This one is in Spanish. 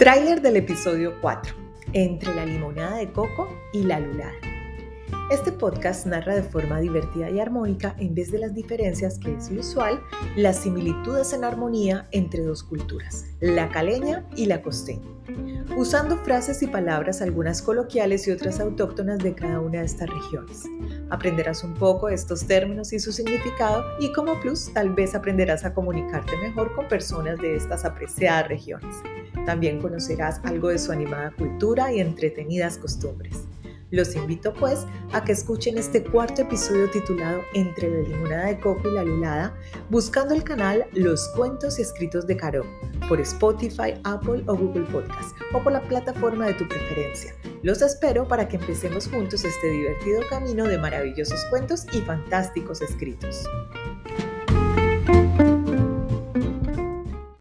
Tráiler del episodio 4, entre la limonada de coco y la lulada. Este podcast narra de forma divertida y armónica, en vez de las diferencias que es usual, las similitudes en armonía entre dos culturas, la caleña y la costeña, usando frases y palabras algunas coloquiales y otras autóctonas de cada una de estas regiones. Aprenderás un poco estos términos y su significado y como plus tal vez aprenderás a comunicarte mejor con personas de estas apreciadas regiones. También conocerás algo de su animada cultura y entretenidas costumbres. Los invito pues a que escuchen este cuarto episodio titulado Entre la limonada de coco y la lulada, buscando el canal Los Cuentos y Escritos de Caro por Spotify, Apple o Google Podcast o por la plataforma de tu preferencia. Los espero para que empecemos juntos este divertido camino de maravillosos cuentos y fantásticos escritos.